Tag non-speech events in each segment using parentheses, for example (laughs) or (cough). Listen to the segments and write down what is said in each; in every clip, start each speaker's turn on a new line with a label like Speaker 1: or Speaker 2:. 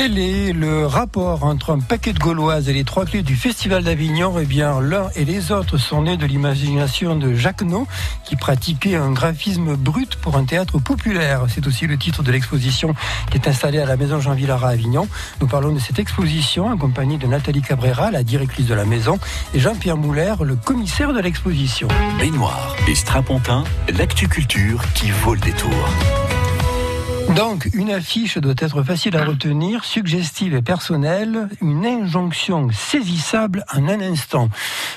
Speaker 1: Quel est le rapport entre un paquet de gauloises et les trois clés du Festival d'Avignon? Eh bien, l'un et les autres sont nés de l'imagination de Jacques Nau, qui pratiquait un graphisme brut pour un théâtre populaire. C'est aussi le titre de l'exposition qui est installée à la Maison Jean Villard à Avignon. Nous parlons de cette exposition en compagnie de Nathalie Cabrera, la directrice de la maison, et Jean-Pierre Mouler, le commissaire de l'exposition.
Speaker 2: Baignoire et strapontin, l'actu culture qui vaut le détour.
Speaker 1: Donc, une affiche doit être facile à retenir, suggestive et personnelle, une injonction saisissable en un instant.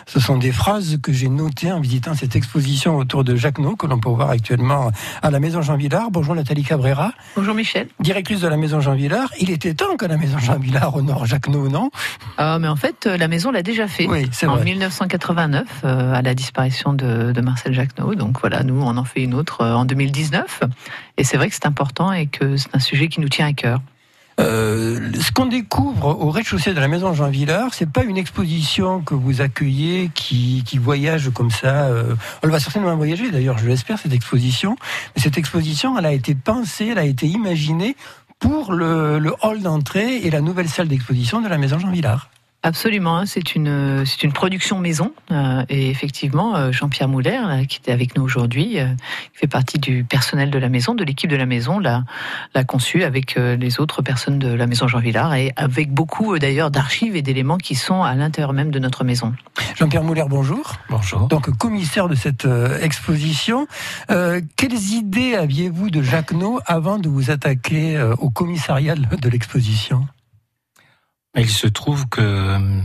Speaker 1: Ce sont des phrases que j'ai notées en visitant cette exposition autour de Jacques que l'on peut voir actuellement à la Maison Jean Villard. Bonjour Nathalie Cabrera.
Speaker 3: Bonjour Michel.
Speaker 1: Directrice de la Maison Jean Villard. Il était temps que la Maison Jean Villard honore Jacques non?
Speaker 3: Ah, mais en fait, euh, la maison l'a déjà fait.
Speaker 1: Oui, c'est
Speaker 3: En 1989, euh, à la disparition de, de Marcel Jacquenot. Donc voilà, nous, on en fait une autre euh, en 2019. Et c'est vrai que c'est important et que c'est un sujet qui nous tient à cœur.
Speaker 1: Euh, ce qu'on découvre au rez-de-chaussée de la maison Jean Villard, c'est pas une exposition que vous accueillez qui, qui voyage comme ça. Euh, elle va certainement voyager d'ailleurs, je l'espère, cette exposition. Mais cette exposition, elle a été pensée, elle a été imaginée pour le, le hall d'entrée et la nouvelle salle d'exposition de la maison Jean Villard.
Speaker 3: Absolument, hein, c'est une c'est une production maison euh, et effectivement euh, Jean-Pierre Mouler qui était avec nous aujourd'hui, euh, qui fait partie du personnel de la maison, de l'équipe de la maison, l'a l'a conçu avec les autres personnes de la maison Jean Villard et avec beaucoup d'ailleurs d'archives et d'éléments qui sont à l'intérieur même de notre maison.
Speaker 1: Jean-Pierre Mouler, bonjour.
Speaker 4: Bonjour.
Speaker 1: Donc commissaire de cette exposition, quelles idées aviez-vous de Jacques avant de vous attaquer au commissariat de l'exposition?
Speaker 4: Il se trouve que euh,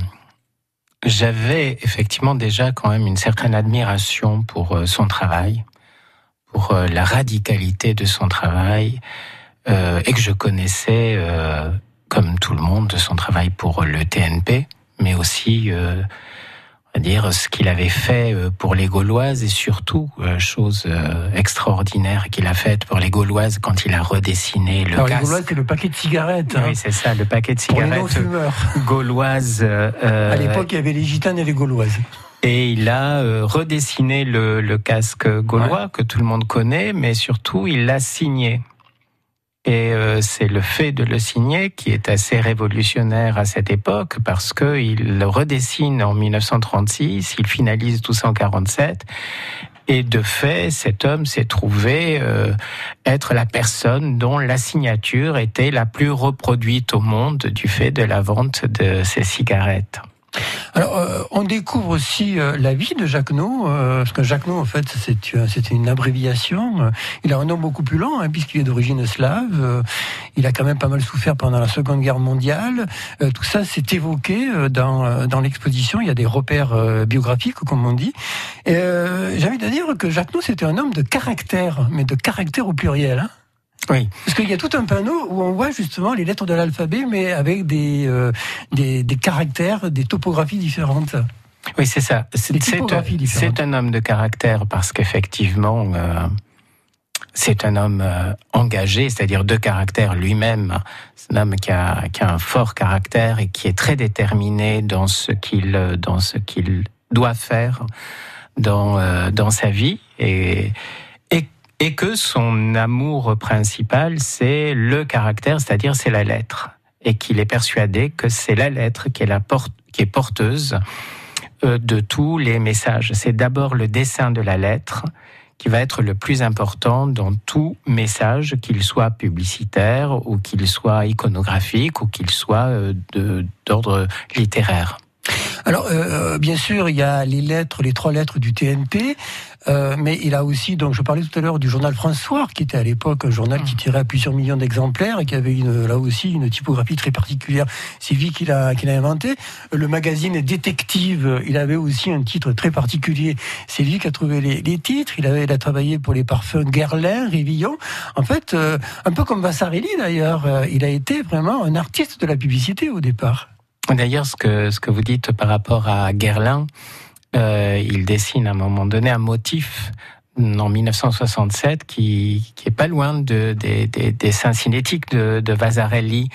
Speaker 4: j'avais effectivement déjà quand même une certaine admiration pour euh, son travail, pour euh, la radicalité de son travail, et que je connaissais, comme tout le monde, son travail pour le TNP, mais aussi dire ce qu'il avait fait euh, pour les Gauloises et surtout euh, chose euh, extraordinaire qu'il a faite pour les Gauloises quand il a redessiné le
Speaker 1: Alors, Les Gauloises, c'est le paquet de cigarettes. Hein.
Speaker 4: Oui, c'est ça, le paquet de cigarettes (laughs) gauloises.
Speaker 1: à l'époque, il y avait les gitanes et les Gauloises.
Speaker 4: Et il a redessiné le, le casque gaulois que tout le monde connaît, mais surtout il l'a signé. Et euh, c'est le fait de le signer qui est assez révolutionnaire à cette époque parce qu'il le redessine en 1936, il finalise tout en 47. Et de fait, cet homme s'est trouvé euh, être la personne dont la signature était la plus reproduite au monde du fait de la vente de ces cigarettes.
Speaker 1: Alors, euh, on découvre aussi euh, la vie de Jacques euh, parce que Jacques en fait, c'est une abréviation. Il a un nom beaucoup plus long, hein, puisqu'il est d'origine slave. il a quand même pas mal souffert pendant la Seconde Guerre mondiale. tout ça, c'est évoqué dans, dans l'exposition. Il y a des repères biographiques, comme on dit. J'ai envie de dire que Jacques c'était un homme de caractère, mais de caractère au pluriel. Hein oui. Parce qu'il y a tout un panneau où on voit justement les lettres de l'alphabet, mais avec des, euh, des, des, caractères, des topographies différentes.
Speaker 4: Oui, c'est ça. C'est un homme de caractère parce qu'effectivement, euh, c'est un homme euh, engagé, c'est-à-dire de caractère lui-même. C'est un homme qui a, qui a un fort caractère et qui est très déterminé dans ce qu'il dans ce qu'il doit faire dans dans sa vie et et que son amour principal, c'est le caractère, c'est-à-dire c'est la lettre, et qu'il est persuadé que c'est la lettre qui est, la qui est porteuse euh, de tous les messages. C'est d'abord le dessin de la lettre qui va être le plus important dans tout message, qu'il soit publicitaire ou qu'il soit iconographique ou qu'il soit euh, d'ordre littéraire.
Speaker 1: Alors, euh, bien sûr, il y a les lettres, les trois lettres du TNP, euh, mais il a aussi, donc je parlais tout à l'heure du journal François, qui était à l'époque un journal qui tirait à plusieurs millions d'exemplaires et qui avait une, là aussi une typographie très particulière. C'est lui qui l'a, qui l'a inventé. Le magazine Détective, il avait aussi un titre très particulier. C'est lui qui a trouvé les, les titres. Il avait, il a travaillé pour les parfums Guerlain, Révillon. En fait, euh, un peu comme Vassarelli d'ailleurs, il a été vraiment un artiste de la publicité au départ.
Speaker 4: D'ailleurs, ce que, ce que vous dites par rapport à Guerlain, euh, il dessine à un moment donné un motif en 1967 qui, qui est pas loin de, des, des dessins cinétiques de, de Vasarelli.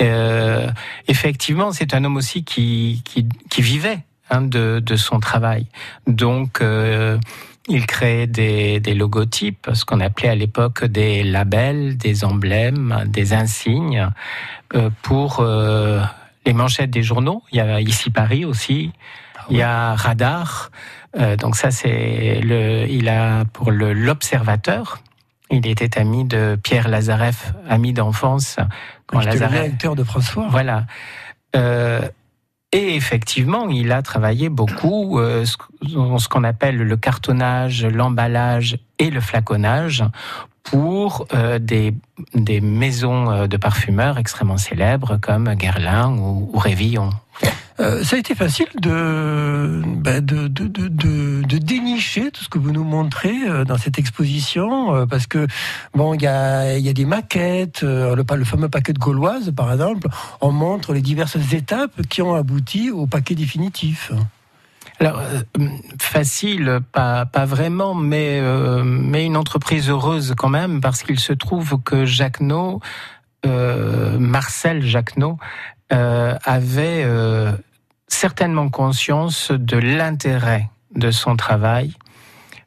Speaker 4: Euh, effectivement, c'est un homme aussi qui, qui, qui vivait hein, de, de son travail. Donc, euh, Il créait des, logotypes, ce qu'on appelait à l'époque des labels, des emblèmes, des insignes euh, pour euh, les manchettes des journaux. Il y a ici Paris aussi. Ah il y a Radar. Euh, donc ça, c'est le. Il a pour le l'Observateur. Il était ami de Pierre Lazareff, ami d'enfance.
Speaker 1: Quand Lazareff, de François.
Speaker 4: Voilà. Et effectivement, il a travaillé beaucoup euh, ce qu'on appelle le cartonnage, l'emballage et le flaconnage pour euh, des, des, maisons euh, de parfumeurs extrêmement célèbres comme Guerlain ou, Révillon.
Speaker 1: Euh, ça a été facile de, ben de, de, de, de, dénicher tout ce que vous nous montrez dans cette exposition, parce que bon, il y a, y a des maquettes, le, le fameux paquet de Gauloise, par exemple, on montre les diverses étapes qui ont abouti au paquet définitif.
Speaker 4: Alors, facile, pas, pas vraiment, mais, mais une entreprise heureuse quand même, parce qu'il se trouve que Jacquenot, Marcel Jacquenot, avait certainement conscience de l'intérêt de son travail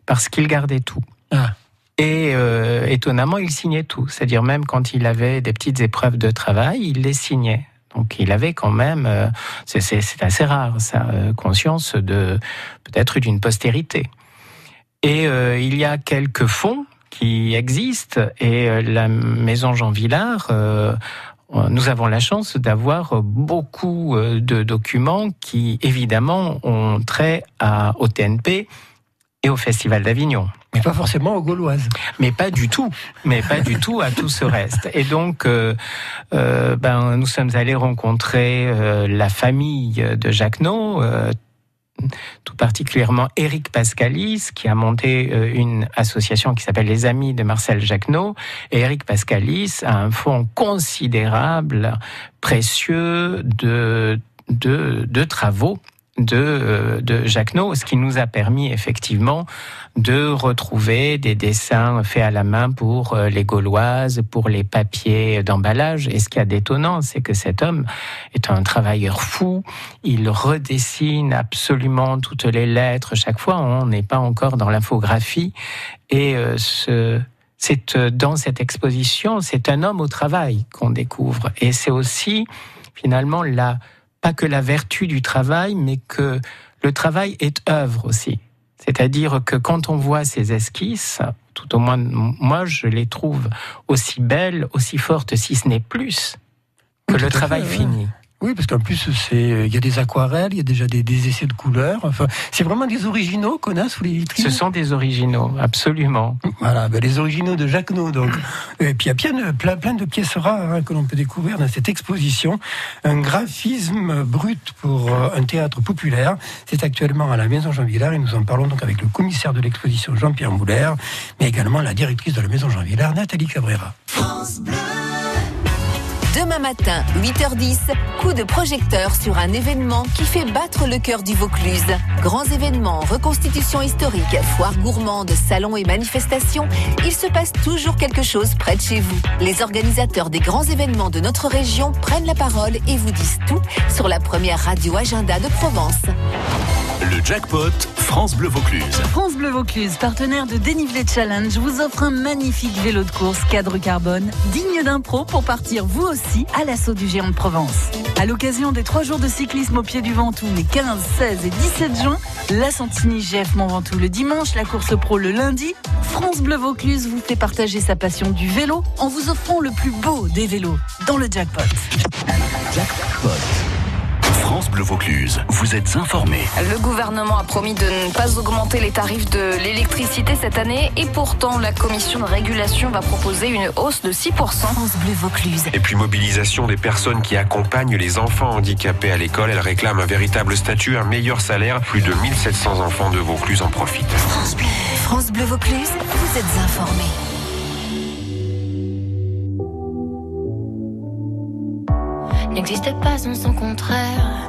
Speaker 4: parce qu'il gardait tout. Ah. Et euh, étonnamment, il signait tout. C'est-à-dire même quand il avait des petites épreuves de travail, il les signait. Donc il avait quand même, euh, c'est assez rare, sa euh, conscience de peut-être d'une postérité. Et il y a quelques fonds qui existent et la maison Jean Villard nous avons la chance d'avoir beaucoup euh, de documents qui, évidemment, ont trait à, au TNP et au Festival d'Avignon.
Speaker 1: Mais pas forcément aux Gauloises.
Speaker 4: Mais pas du tout. Mais pas du tout à tout ce reste. Et donc, euh, euh, ben, nous sommes allés rencontrer la famille de Jacquenot, tout particulièrement Éric Pascalis, qui a monté euh, une association qui s'appelle les Amis de Marcel Jacquenot. Et Éric Pascalis a un fonds considérable, précieux de, de, de travaux de, euh, de Jacquenot, ce qui nous a permis effectivement de retrouver des dessins faits à la main pour euh, les Gauloises, pour les papiers d'emballage. Et ce qui est détonnant, c'est que cet homme est un travailleur fou. Il redessine absolument toutes les lettres. Chaque fois, on n'est pas encore dans l'infographie. Et euh, ce, c'est dans cette exposition, c'est un homme au travail qu'on découvre. Et c'est aussi finalement la pas que la vertu du travail, mais que le travail est œuvre aussi. C'est-à-dire que quand on voit ces esquisses, tout au moins moi je les trouve aussi belles, aussi fortes, si ce n'est plus, que le travail fini.
Speaker 1: Oui, parce qu'en plus, c'est, il y a des aquarelles, il y a déjà des, des essais de couleurs. Enfin, c'est vraiment des originaux qu'on a sous les vitrines?
Speaker 4: Ce sont des originaux, absolument.
Speaker 1: Voilà, ben les originaux de Jacques Donc, et puis il y a plein, plein, plein de pièces rares hein, que l'on peut découvrir dans cette exposition. Un graphisme brut pour euh, un théâtre populaire. C'est actuellement à la Maison Jean Villard et nous en parlons donc avec le commissaire de l'exposition Jean-Pierre Moulaire, mais également la directrice de la Maison Jean Villard, Nathalie Cabrera. France Bleu.
Speaker 5: Demain matin, 8h10, coup de projecteur sur un événement qui fait battre le cœur du Vaucluse. Grands événements, reconstitution historique, foire gourmande, salons et manifestations, il se passe toujours quelque chose près de chez vous. Les organisateurs des grands événements de notre région prennent la parole et vous disent tout sur la première radio agenda de Provence.
Speaker 2: Le jackpot France Bleu Vaucluse.
Speaker 6: France Bleu Vaucluse, partenaire de Dénivelé Challenge, vous offre un magnifique vélo de course cadre carbone, digne d'un pro pour partir vous aussi à l'assaut du géant de Provence. À l'occasion des trois jours de cyclisme au pied du Ventoux, les 15, 16 et 17 juin, la Santini GF Mont Ventoux le dimanche, la course pro le lundi, France Bleu Vaucluse vous fait partager sa passion du vélo en vous offrant le plus beau des vélos dans le jackpot.
Speaker 2: Jackpot. France Bleu Vaucluse, vous êtes informés.
Speaker 7: Le gouvernement a promis de ne pas augmenter les tarifs de l'électricité cette année et pourtant la commission de régulation va proposer une hausse de 6%.
Speaker 5: France Bleu Vaucluse.
Speaker 8: Et puis mobilisation des personnes qui accompagnent les enfants handicapés à l'école. Elle réclame un véritable statut, un meilleur salaire. Plus de 1700 enfants de Vaucluse en profitent.
Speaker 5: France Bleu. France Bleu Vaucluse, vous êtes informés.
Speaker 9: n'existe pas sans son contraire,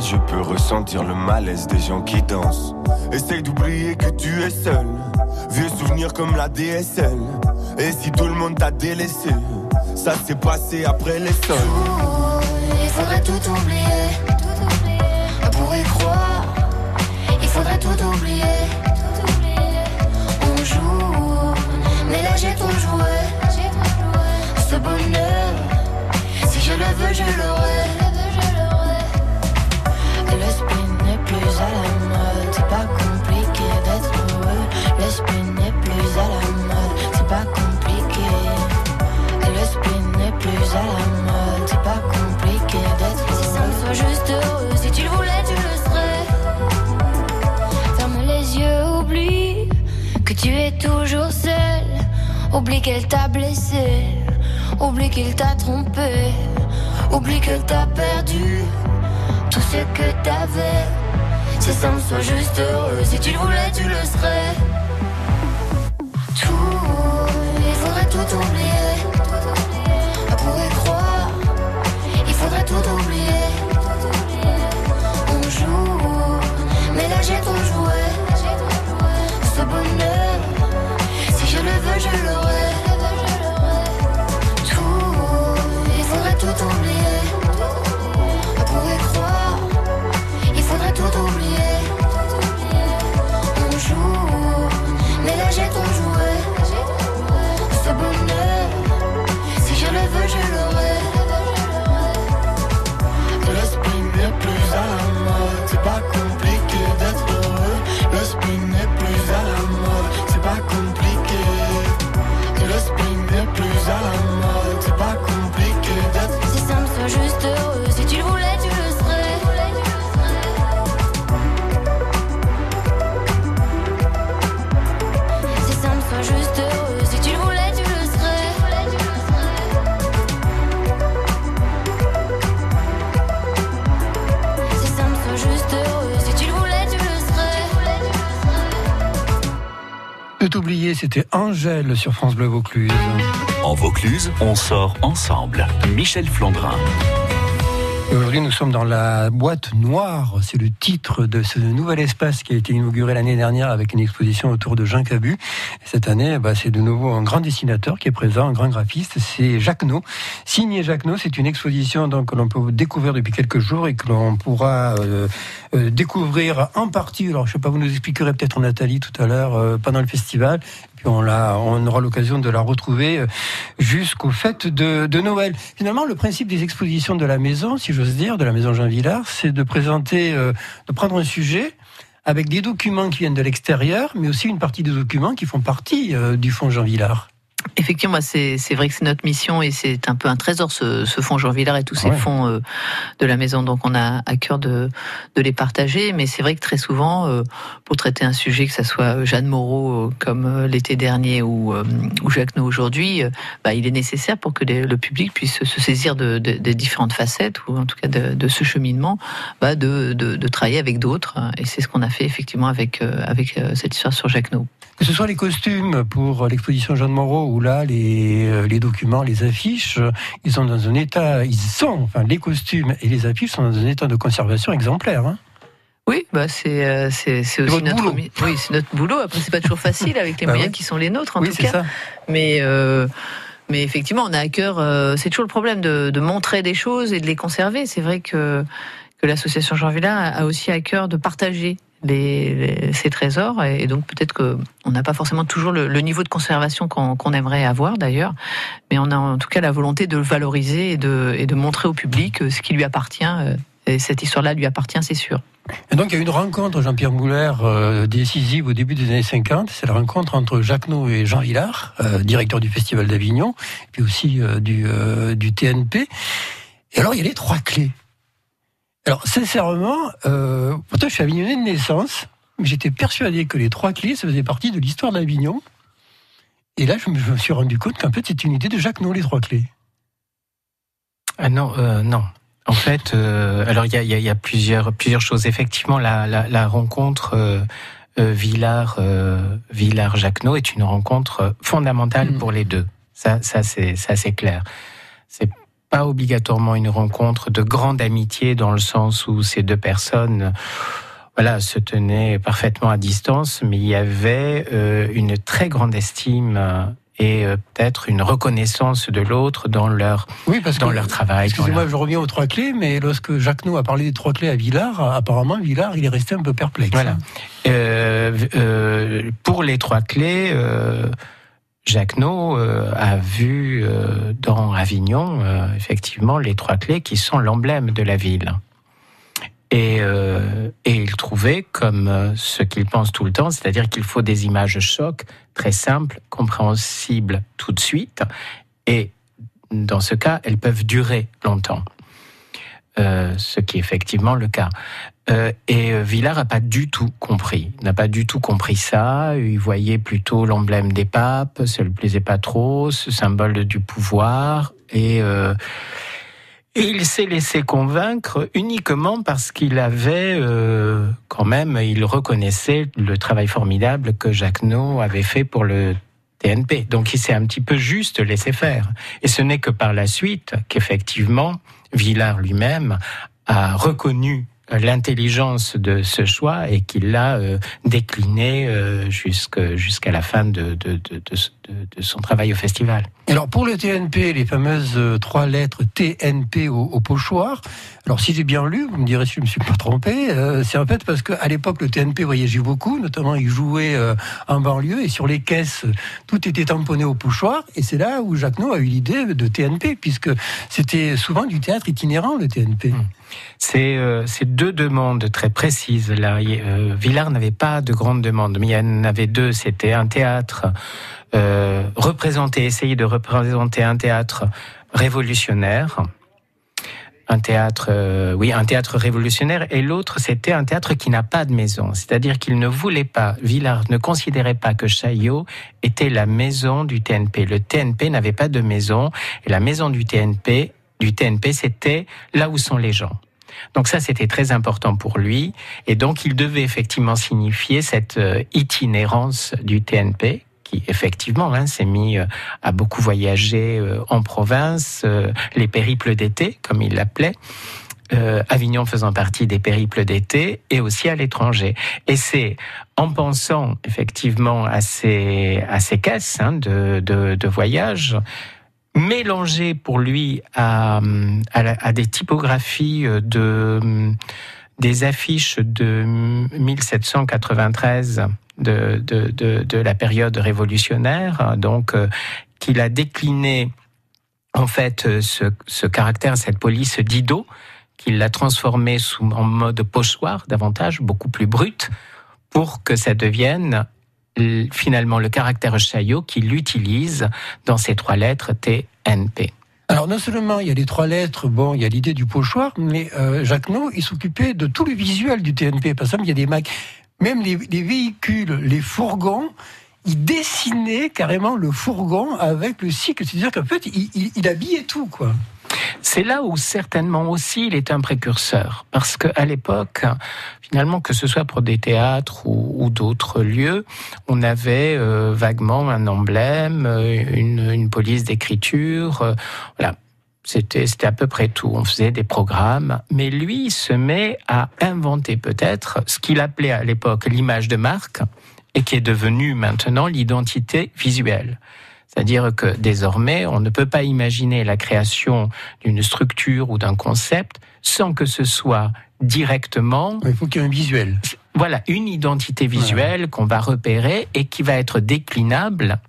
Speaker 9: Je
Speaker 10: peux ressentir le malaise des gens qui dansent. Essaye d'oublier que tu es seul, vieux souvenir comme la DSL. Et si tout le monde t'a délaissé, ça s'est passé après les sols.
Speaker 9: Il faudrait tout oublier, tout. On pourrait croire, il faudrait tout oublier, tout oublier. On joue, mais là j'ai trop joué, ce bonheur je le veux, je l'aurai. Toujours seul. Oublie qu'elle t'a blessé, oublie qu'il t'a trompé. Oublie que t'as perdu tout ce que t'avais. Si ça me soit juste heureux, si tu le voulais, tu le serais. Tout, il faudrait tout oublier.
Speaker 1: C'était Angèle sur France Bleu Vaucluse.
Speaker 2: En Vaucluse, on sort ensemble. Michel Flandrin.
Speaker 1: Aujourd'hui, nous sommes dans la boîte noire. C'est le titre de ce nouvel espace qui a été inauguré l'année dernière avec une exposition autour de Jean Cabu. cette année, bah, c'est de nouveau un grand dessinateur qui est présent, un grand graphiste. C'est Jacques No. Signé Jacques No, c'est une exposition donc, que l'on peut découvrir depuis quelques jours et que l'on pourra euh, euh, découvrir en partie. Alors, je sais pas, vous nous expliquerez peut-être Nathalie tout à l'heure euh, pendant le festival puis on, on aura l'occasion de la retrouver euh, jusqu'au fêtes de, de, Noël. Finalement, le principe des expositions de la maison, si j'ose dire, de la maison Jean Villard, c'est de présenter, euh, de prendre un sujet avec des documents qui viennent de l'extérieur, mais aussi une partie des documents qui font partie euh, du fonds Jean Villard.
Speaker 3: Effectivement, c'est vrai que c'est notre mission et c'est un peu un trésor ce, ce fonds Jean Villard et tous ces fonds euh, de la maison. Donc on a à cœur de, de les partager. Mais c'est vrai que très souvent, euh, pour traiter un sujet, que ce soit Jeanne Moreau euh, comme l'été dernier ou, ou Jacques Nou aujourd'hui, bah, il est nécessaire pour que le public puisse se saisir de, des différentes facettes ou en tout cas de, ce cheminement, bah, de, de, travailler avec d'autres. Et c'est ce qu'on a fait effectivement avec, avec cette histoire sur Jacques Nou.
Speaker 1: Que ce soit les costumes pour l'exposition Jeanne Moreau ou là les, euh, les documents, les affiches, ils sont dans un état, ils sont, enfin les costumes et les affiches sont dans un état de conservation exemplaire. Hein.
Speaker 3: Oui, bah c'est euh, c'est aussi notre oui, c'est notre boulot. Après c'est pas toujours facile avec les (laughs) bah moyens qui sont les nôtres en tout cas. Mais euh, mais effectivement, on a à cœur. c'est toujours le problème de, de, montrer des choses et de les conserver. C'est vrai que que l'association Jean Villa a aussi à cœur de partager ces trésors. Et donc peut-être qu'on n'a pas forcément toujours le, niveau de conservation qu'on aimerait avoir d'ailleurs, mais on a en tout cas la volonté de le valoriser et de, montrer au public ce qui lui appartient euh, Et cette histoire-là lui appartient, c'est sûr.
Speaker 1: Et donc il y a une rencontre, Jean-Pierre Mouler, euh, décisive au début des années 50. C'est la rencontre entre Jacques No et Jean Villard, euh, directeur du Festival d'Avignon, puis aussi euh, du TNP. Et alors il y a les trois clés. Alors sincèrement, pourtant je suis avignonnais de naissance, mais j'étais persuadé que les trois clés, ça faisait partie de l'histoire d'Avignon. Et là, je me, suis rendu compte qu'en fait, c'est une idée de Jacques No, les trois clés.
Speaker 4: Ah non, non. En fait, euh, alors il y a, y a, plusieurs plusieurs choses. Effectivement, la, la, la rencontre euh, euh Villard euh, Villard Jacquenot est une rencontre fondamentale mm. pour les deux. Ça, ça c'est ça c'est clair. C'est pas obligatoirement une rencontre de grande amitié dans le sens où ces deux personnes voilà, se tenaient parfaitement à distance, mais il y avait euh, une très grande estime et euh, peut-être une reconnaissance de l'autre dans leur oui, parce dans leur travail.
Speaker 1: Excusez-moi, je reviens aux trois clés, mais lorsque Jacques Nou a parlé des trois clés à Villard, apparemment Villard il est resté un peu perplexe.
Speaker 4: Voilà. Euh, euh, pour les trois clés. Euh, Jacques No a vu dans Avignon effectivement les trois clés qui sont l'emblème de la ville. Et, euh, et, il trouvait, comme euh, ce qu'il pense tout le temps, c'est-à-dire qu'il faut des images chocs très simples, compréhensibles tout de suite, et dans ce cas, elles peuvent durer longtemps. Euh, ce qui est effectivement le cas. Euh, et Villard n'a pas du tout compris, n'a pas du tout compris ça. Il voyait plutôt l'emblème des papes, ça lui plaisait pas trop, ce symbole du pouvoir, et euh, il s'est laissé convaincre uniquement parce qu'il avait euh, quand même, il reconnaissait le travail formidable que Jacques No avait fait pour le TNP. Donc il s'est un petit peu juste laissé faire. Et ce n'est que par la suite qu'effectivement, Villard lui-même a reconnu l'intelligence de ce choix et qu'il l'a euh, décliné euh, jusqu'à la fin de, de, son travail au festival.
Speaker 1: Alors pour le TNP, les fameuses euh, trois lettres TNP au, au pochoir, alors si j'ai bien lu, vous me direz si je me suis pas trompé, euh, c'est en fait parce qu'à l'époque le TNP voyageait beaucoup, notamment il jouait euh, en banlieue et sur les caisses tout était tamponné au pochoir et c'est là où Jacques No a eu l'idée de TNP puisque c'était souvent du théâtre itinérant le TNP. Mmh.
Speaker 4: C'est deux demandes très précises là. Villard n'avait pas de grandes demandes, mais il y en avait deux. C'était un théâtre euh, représenter, essayer de représenter un théâtre révolutionnaire, un théâtre, euh, oui, un théâtre révolutionnaire, et l'autre, c'était un théâtre qui n'a pas de maison. C'est-à-dire qu'il ne voulait pas, Villard ne considérait pas que Chaillot était la maison du TNP. Le TNP n'avait pas de maison, et la maison du TNP, du TNP, c'était là où sont les gens. Donc ça, c'était très important pour lui, et donc il devait effectivement signifier cette euh, itinérance du TNP qui effectivement hein, s'est mis euh, à beaucoup voyager euh, en province, euh, les périples d'été, comme il l'appelait. Avignon faisant partie des périples d'été et aussi à l'étranger. Et c'est en pensant effectivement à ces, à ces caisses hein, de, de, voyage, mélangées pour lui à, à, des typographies de des affiches de 1793 de, la période révolutionnaire, donc euh, qu'il a décliné en fait ce, ce caractère, cette police d'Ido, qu'il l'a transformé en mode pochoir davantage, beaucoup plus brut, pour que ça devienne finalement le caractère Chaillot qu'il utilise dans ces trois lettres TNP.
Speaker 1: Alors non seulement il y a les trois lettres, bon, il y a l'idée du pochoir, mais euh, Jacques No, il s'occupait de tout le visuel du TNP. Par exemple, il y a des macs même les, véhicules, les fourgons, il dessinait carrément le fourgon avec le cycle. C'est-à-dire qu'en fait, il, il, habillait tout, quoi.
Speaker 4: C'est là où certainement aussi il est un précurseur, parce qu'à l'époque, finalement, que ce soit pour des théâtres ou, d'autres lieux, on avait euh, vaguement un emblème, euh, une, police d'écriture, euh, voilà. C'était, à peu près tout. On faisait des programmes, mais lui se met à inventer peut-être ce qu'il appelait à l'époque l'image de marque et qui est devenu maintenant l'identité visuelle. C'est-à-dire que désormais, on ne peut pas imaginer la création d'une structure ou d'un concept sans que ce soit directement.
Speaker 1: Il faut qu'il y ait un visuel.
Speaker 4: Voilà, une identité visuelle qu'on va repérer et qui va être déclinable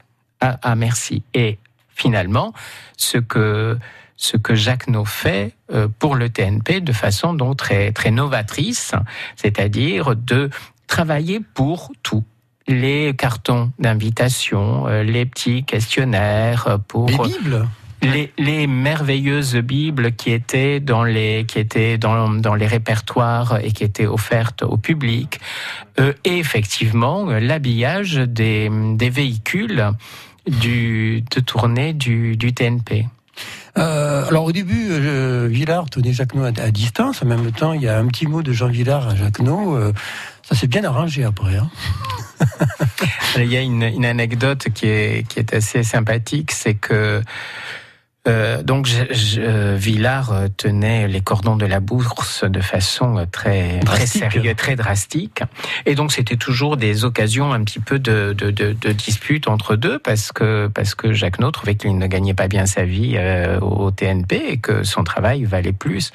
Speaker 4: à, à merci. Et finalement, ce que ce que Jacques No fait euh, pour le TNP de façon donc très, très novatrice, c'est-à-dire de travailler pour tout les cartons d'invitation, euh, les petits questionnaires pour
Speaker 1: les bibles?
Speaker 4: les, merveilleuses bibles qui étaient dans les qui étaient dans, dans les répertoires et qui étaient offertes au public euh, et effectivement l'habillage des, des véhicules du, de tournée du, du TNP.
Speaker 1: Euh, alors au début, euh, Villard tenait Jacquenot à, à, distance. En même temps, il y a un petit mot de Jean Villard à Jacquenot. Euh, ça s'est bien arrangé après. Hein. (laughs)
Speaker 4: il y a une, une, anecdote qui est, qui est assez sympathique, c'est que euh, donc, je, Villard euh, tenait les cordons de la bourse de façon très, très sérieuse, très drastique. Et donc, c'était toujours des occasions un petit peu de, de, de, de dispute entre deux parce que, parce que Jacques Nôtre trouvait qu'il ne gagnait pas bien sa vie euh, au TNP et que son travail valait plus.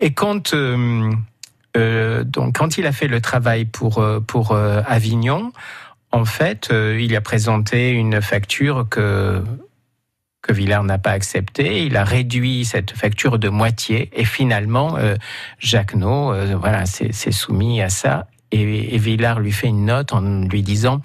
Speaker 4: Et quand, euh, donc, quand il a fait le travail pour, pour Avignon, en fait, il a présenté une facture que que Villard n'a pas accepté. Il a réduit cette facture de moitié et finalement, euh, euh, voilà, s'est soumis à ça. Et, et, Villard lui fait une note en lui disant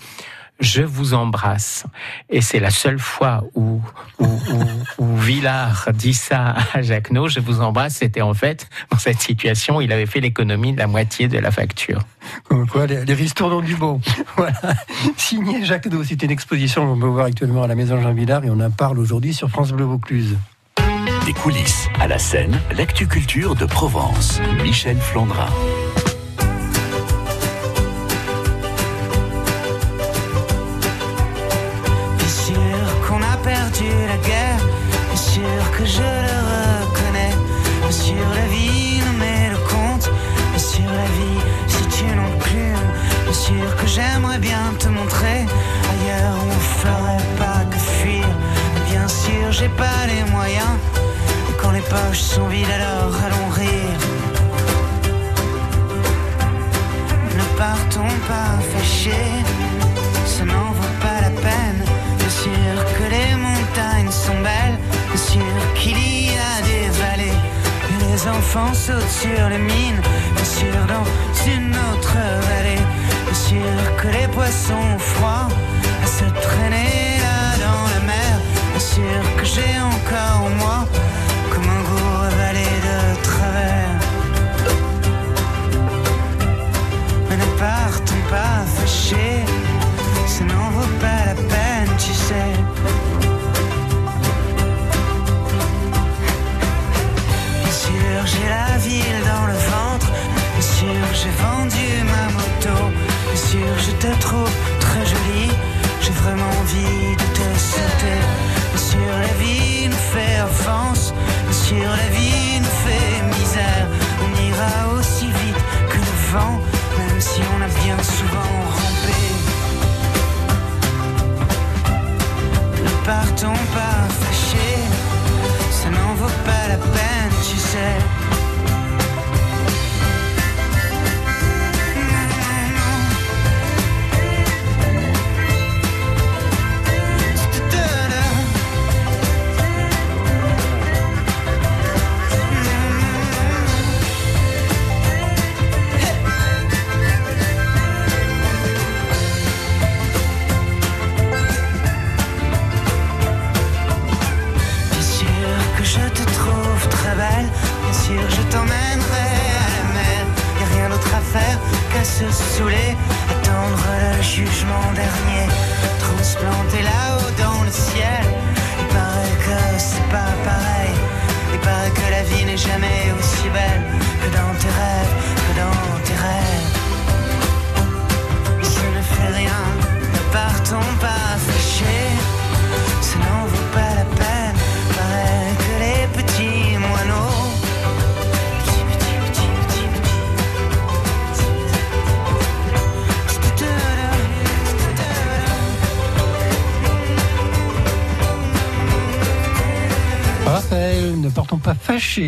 Speaker 4: je vous embrasse. Et c'est la seule fois où, où, où, où, Villard dit ça à Jacques je vous embrasse, c'était en fait, dans cette situation, il avait fait l'économie de la moitié de la facture.
Speaker 1: Comme quoi, les, les ristournes du bon. voilà. Signé Jacques c'était une exposition qu'on peut voir actuellement à la Maison Jean Villard et on en parle aujourd'hui sur France Bleu Vaucluse.
Speaker 2: Des coulisses à la scène, l'actu-culture de Provence. Michel Flandrin.
Speaker 11: Pas les moyens. Quand les poches sont vides, alors allons rire. Ne partons pas fâchés. Ça n'en vaut pas la peine. Bien sûr que les montagnes sont belles sûr qu'il y a des vallées et les enfants sautent sur les mines. Bien sûr, dans une autre vallée, bien sûr que les poissons froids se traîner que j'ai encore moi comme un goût avalé de travers. Mais ne partons pas fâchés, la vie nous fait misère. On ira aussi vite que le vent, même si on a bien souvent rampé. Ne partons pas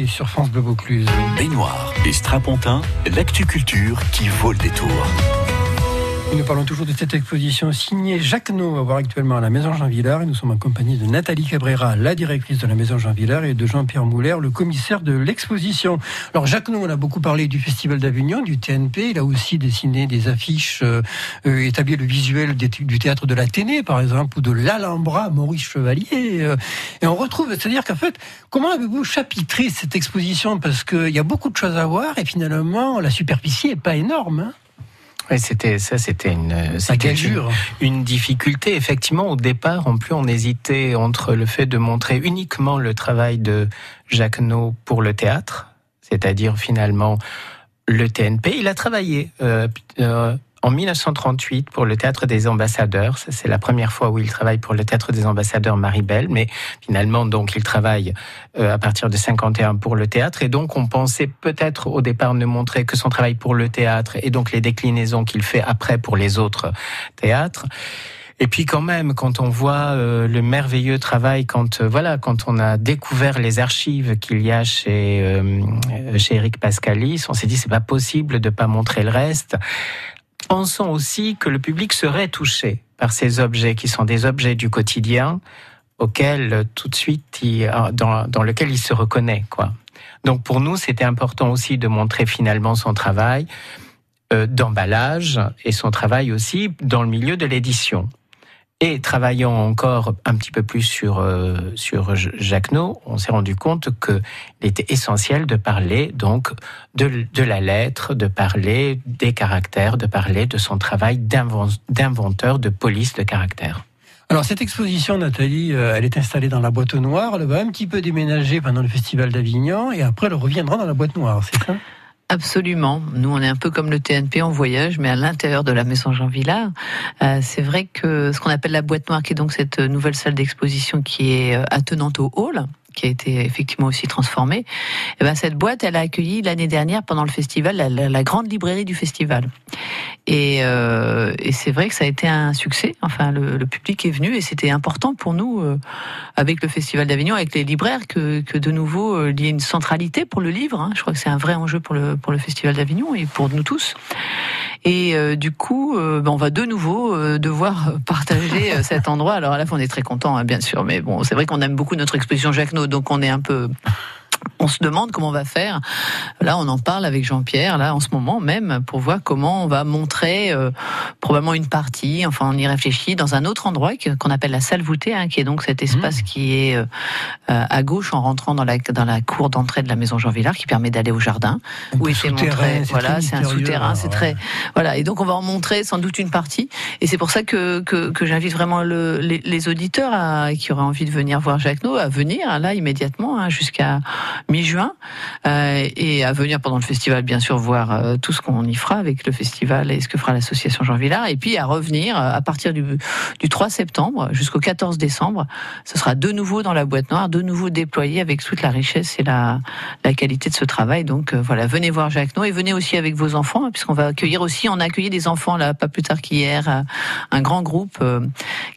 Speaker 1: sur France Bleu Vaucluse.
Speaker 2: Baignoire et strapontin, l'actu culture qui vaut le détour.
Speaker 1: Nous parlons toujours de cette exposition signée Jacques à voir actuellement à la Maison Jean Villard. Et nous sommes en compagnie de Nathalie Cabrera, la directrice de la Maison Jean Villard, et de Jean-Pierre Mouler, le commissaire de l'exposition. Alors Jacques on a beaucoup parlé du Festival d'Avignon, du TNP. Il a aussi dessiné des affiches, euh, euh, établi le visuel du théâtre de l'Athénée, par exemple, ou de l'Alhambra, Maurice Chevalier. Euh. et on retrouve, c'est-à-dire qu'en fait, comment avez-vous chapitré cette exposition? Parce qu'il y a beaucoup de choses à voir, et finalement, la superficie est pas énorme. Hein
Speaker 4: c'était ça, c'était une, c'était une, une, difficulté. Effectivement, au départ, en plus, on hésitait entre le fait de montrer uniquement le travail de Jacques No pour le théâtre, c'est-à-dire finalement le TNP. Il a travaillé euh, euh, en 1938 pour le Théâtre des Ambassadeurs. C'est la première fois où il travaille pour le Théâtre des Ambassadeurs Maribel, mais finalement, donc, il travaille euh, à partir de 51 pour le théâtre. Et donc, on pensait peut-être au départ ne montrer que son travail pour le théâtre et donc les déclinaisons qu'il fait après pour les autres théâtres. Et puis quand même, quand on voit euh, le merveilleux travail, quand euh, voilà, quand on a découvert les archives qu'il y a chez chez Eric Pascalis, on s'est dit c'est pas possible de pas montrer le reste pensons aussi que le public serait touché par ces objets qui sont des objets du quotidien auxquels tout de suite, dans, dans lequel il se reconnaît, quoi. Donc pour nous, c'était important aussi de montrer finalement son travail euh, d'emballage et son travail aussi dans le milieu de l'édition. Et travaillant encore un petit peu plus sur euh, sur Jacquenot, on s'est rendu compte qu'il était essentiel de parler donc de, de la lettre, de parler des caractères, de parler de son travail d'inventeur de police de caractère.
Speaker 1: Alors cette exposition, Nathalie, euh, elle est installée dans la boîte noire. Elle va un petit peu déménager pendant le festival d'Avignon et après elle reviendra dans la boîte noire, c'est ça?
Speaker 3: Absolument. Nous, on est un peu comme le TNP en voyage, mais à l'intérieur de la Maison Jean Villard. Euh, c'est vrai que ce qu'on appelle la boîte noire, qui est donc cette nouvelle salle d'exposition qui est euh, attenante au hall, qui a été effectivement aussi transformée. Et eh ben cette boîte, elle a accueilli l'année dernière pendant le festival la, grande librairie du festival. Et, euh, et c'est vrai que ça a été un succès. Enfin, le, public est venu et c'était important pour nous, euh, avec le festival d'Avignon, avec les libraires, que, que de nouveau euh, il y ait une centralité pour le livre. Hein. Je crois que c'est un vrai enjeu pour le pour le festival d'Avignon et pour nous tous. Et euh, du coup, euh, ben, on va de nouveau devoir (laughs) partager cet endroit. Alors à la fois, on est très content, hein, bien sûr, mais bon, c'est vrai qu'on aime beaucoup notre exposition Jacques donc on est un peu on se demande comment on va faire. Là, on en parle avec Jean-Pierre, là, en ce moment même, pour voir comment on va montrer euh, probablement une partie. Enfin, on y réfléchit dans un autre endroit qu'on appelle la salle voûtée, hein, qui est donc cet espace mmh. qui est euh, euh, à gauche en rentrant dans la, dans la cour d'entrée de la maison Jean Villard, qui permet d'aller au jardin,
Speaker 1: où était montré.
Speaker 3: Voilà, c'est un souterrain, c'est très. Voilà, et donc on va en montrer sans doute une partie. Et c'est pour ça que, que, que j'invite vraiment le, les, auditeurs à, qui auraient envie de venir voir Jacques No à venir là immédiatement hein, jusqu'à mi-juin euh, et à venir pendant le festival, bien sûr, voir euh, tout ce qu'on y fera avec le festival et ce que fera l'association Jean Villard. Et puis à revenir euh, à partir du, du 3 septembre jusqu'au 14 décembre. Ce sera de nouveau dans la boîte noire, de nouveau déployé avec toute la richesse et la, la qualité de ce travail. Donc voilà, venez voir Jacques No et venez aussi avec vos enfants, hein, puisqu'on va accueillir aussi, on a accueilli des enfants là, pas plus tard qu'hier, un grand groupe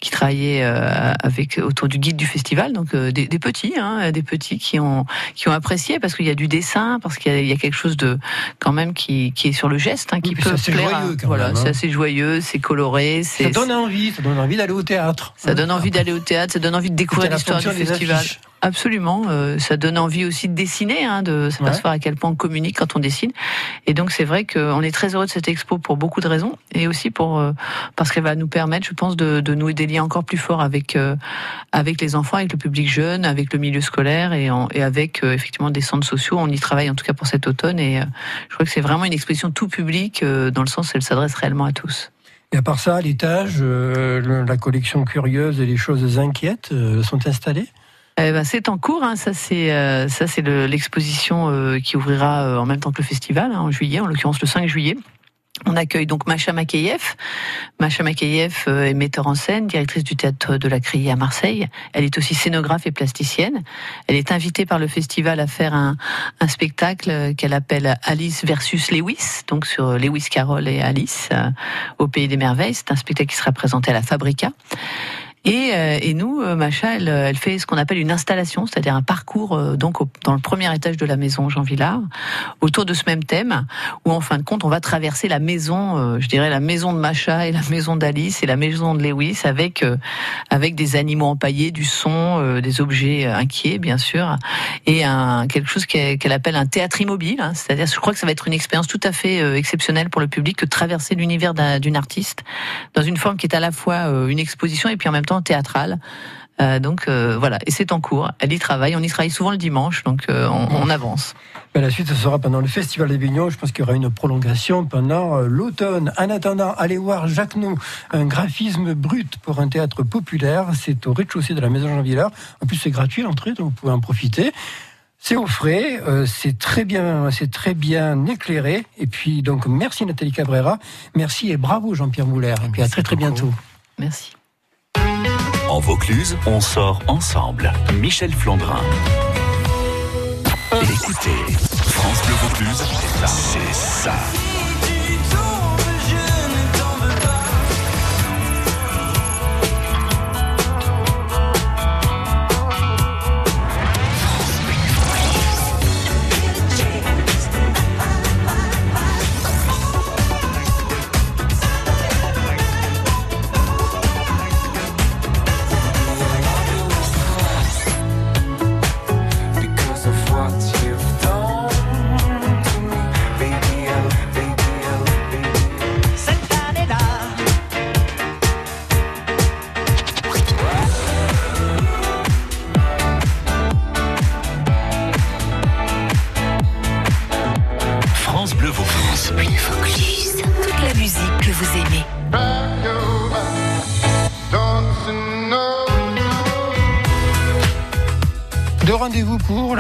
Speaker 3: qui travaillait avec autour du guide du festival, donc des, petits, hein, des petits qui ont ont apprécié parce qu'il y a du dessin, parce qu'il y, a quelque chose de quand même qui, qui est sur le geste, hein, qui peut plaire.
Speaker 1: Joyeux,
Speaker 3: voilà, c'est
Speaker 1: hein.
Speaker 3: assez joyeux, c'est coloré.
Speaker 1: Ça donne envie, ça donne envie d'aller au théâtre.
Speaker 3: Ça donne envie d'aller au théâtre, ça donne envie de découvrir l'histoire du festival. Absolument, euh, ça donne envie aussi de dessiner, hein, de s'apercevoir à quel point on communique quand on dessine. Et donc c'est vrai qu'on est très heureux de cette expo pour beaucoup de raisons, et aussi pour euh, parce qu'elle va nous permettre, je pense, de, de nouer des liens encore plus forts avec euh, avec les enfants, avec le public jeune, avec le milieu scolaire et, et avec effectivement des centres sociaux. On y travaille en tout cas pour cet automne, et je crois que c'est vraiment une exposition tout public dans le sens où elle s'adresse réellement à tous.
Speaker 1: Et à part ça, à l'étage, la collection curieuse et les choses inquiètes sont installées?
Speaker 3: Eh ben, c'est en cours, hein. ça c'est euh, ça c'est l'exposition euh, qui ouvrira euh, en même temps que le festival hein, en juillet, en l'occurrence le 5 juillet. On accueille donc Macha Makeyev. Macha Makeyev est metteur en scène, directrice du théâtre de la Criée à Marseille. Elle est aussi scénographe et plasticienne. Elle est invitée par le festival à faire un, un spectacle qu'elle appelle Alice versus Lewis, donc sur Lewis Carroll et Alice au Pays des Merveilles. C'est un spectacle qui sera présenté à la Fabrica. Et, euh, et nous, euh, Macha, elle, elle, fait ce qu'on appelle une installation, c'est-à-dire un parcours euh, donc dans le premier étage de la maison Jean Villard, autour de ce même thème, où en fin de compte, on va traverser la maison, je dirais la maison de Macha et la maison d'Alice et la maison de Lewis, avec avec des animaux empaillés, du son, des objets inquiets, bien sûr, et un quelque chose qu'elle appelle un théâtre immobile. Hein, c'est-à-dire, je crois que ça va être une expérience tout à fait exceptionnelle pour le public que traverser l'univers d'une artiste dans une forme qui est à la fois une exposition et puis en même temps théâtrale. Euh, donc euh, voilà, et c'est en cours. Elle y travaille. On y travaille souvent le dimanche, donc euh, on, avance.
Speaker 1: Ben, la suite, ce sera pendant le Festival des Vignons. Je pense qu'il y aura une prolongation pendant l'automne. En attendant, allez voir Jacques Nou, un graphisme brut pour un théâtre populaire. C'est au rez-de-chaussée de la Maison Jean Villard. En plus, c'est gratuit l'entrée, donc vous pouvez en profiter. C'est au frais, c'est très bien, c'est très bien éclairé. Et puis donc merci Nathalie Cabrera, merci et bravo Jean-Pierre Mouler. Et puis à très très bientôt.
Speaker 3: Merci.
Speaker 2: En Vaucluse, on sort ensemble. Michel Flandrin. Écoutez, France Bleu Vaucluse, c'est ça.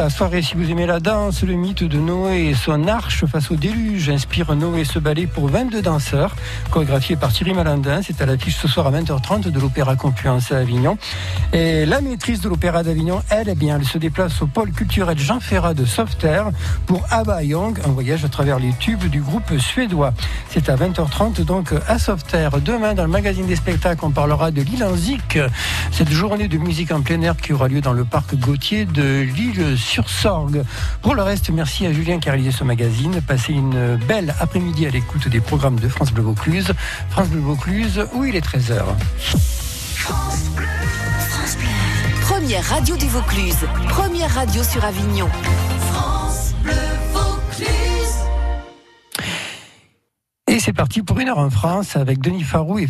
Speaker 1: Soirée. Si vous aimez la danse, le mythe de Noé et son arche face au déluge inspire Noé ce ballet pour 22 danseurs, chorégraphié par Thierry Malandin. C'est à l'affiche ce soir à 20h30 de l'Opéra Confluence à Avignon. Et la maîtrise de l'Opéra d'Avignon, elle, eh bien, elle se déplace au pôle culturel Jean Ferrat de Sauveterre pour Abba Young, un voyage à travers les tubes du groupe suédois. C'est à 20h30 donc à Sauveterre. Demain, dans le magazine des spectacles, on parlera de l'île Anzic, cette journée de musique en plein air qui aura lieu dans le parc Gauthier de l'île sur Sorgue. Pour le reste, merci à Julien qui a réalisé ce magazine. Passez une belle après-midi à l'écoute des programmes de France Bleu Vaucluse. France Bleu Vaucluse, où il est 13h.
Speaker 5: Première radio du Vaucluse. Première radio sur Avignon. France Bleu Vaucluse.
Speaker 1: Et c'est parti pour une heure en France avec Denis Farou et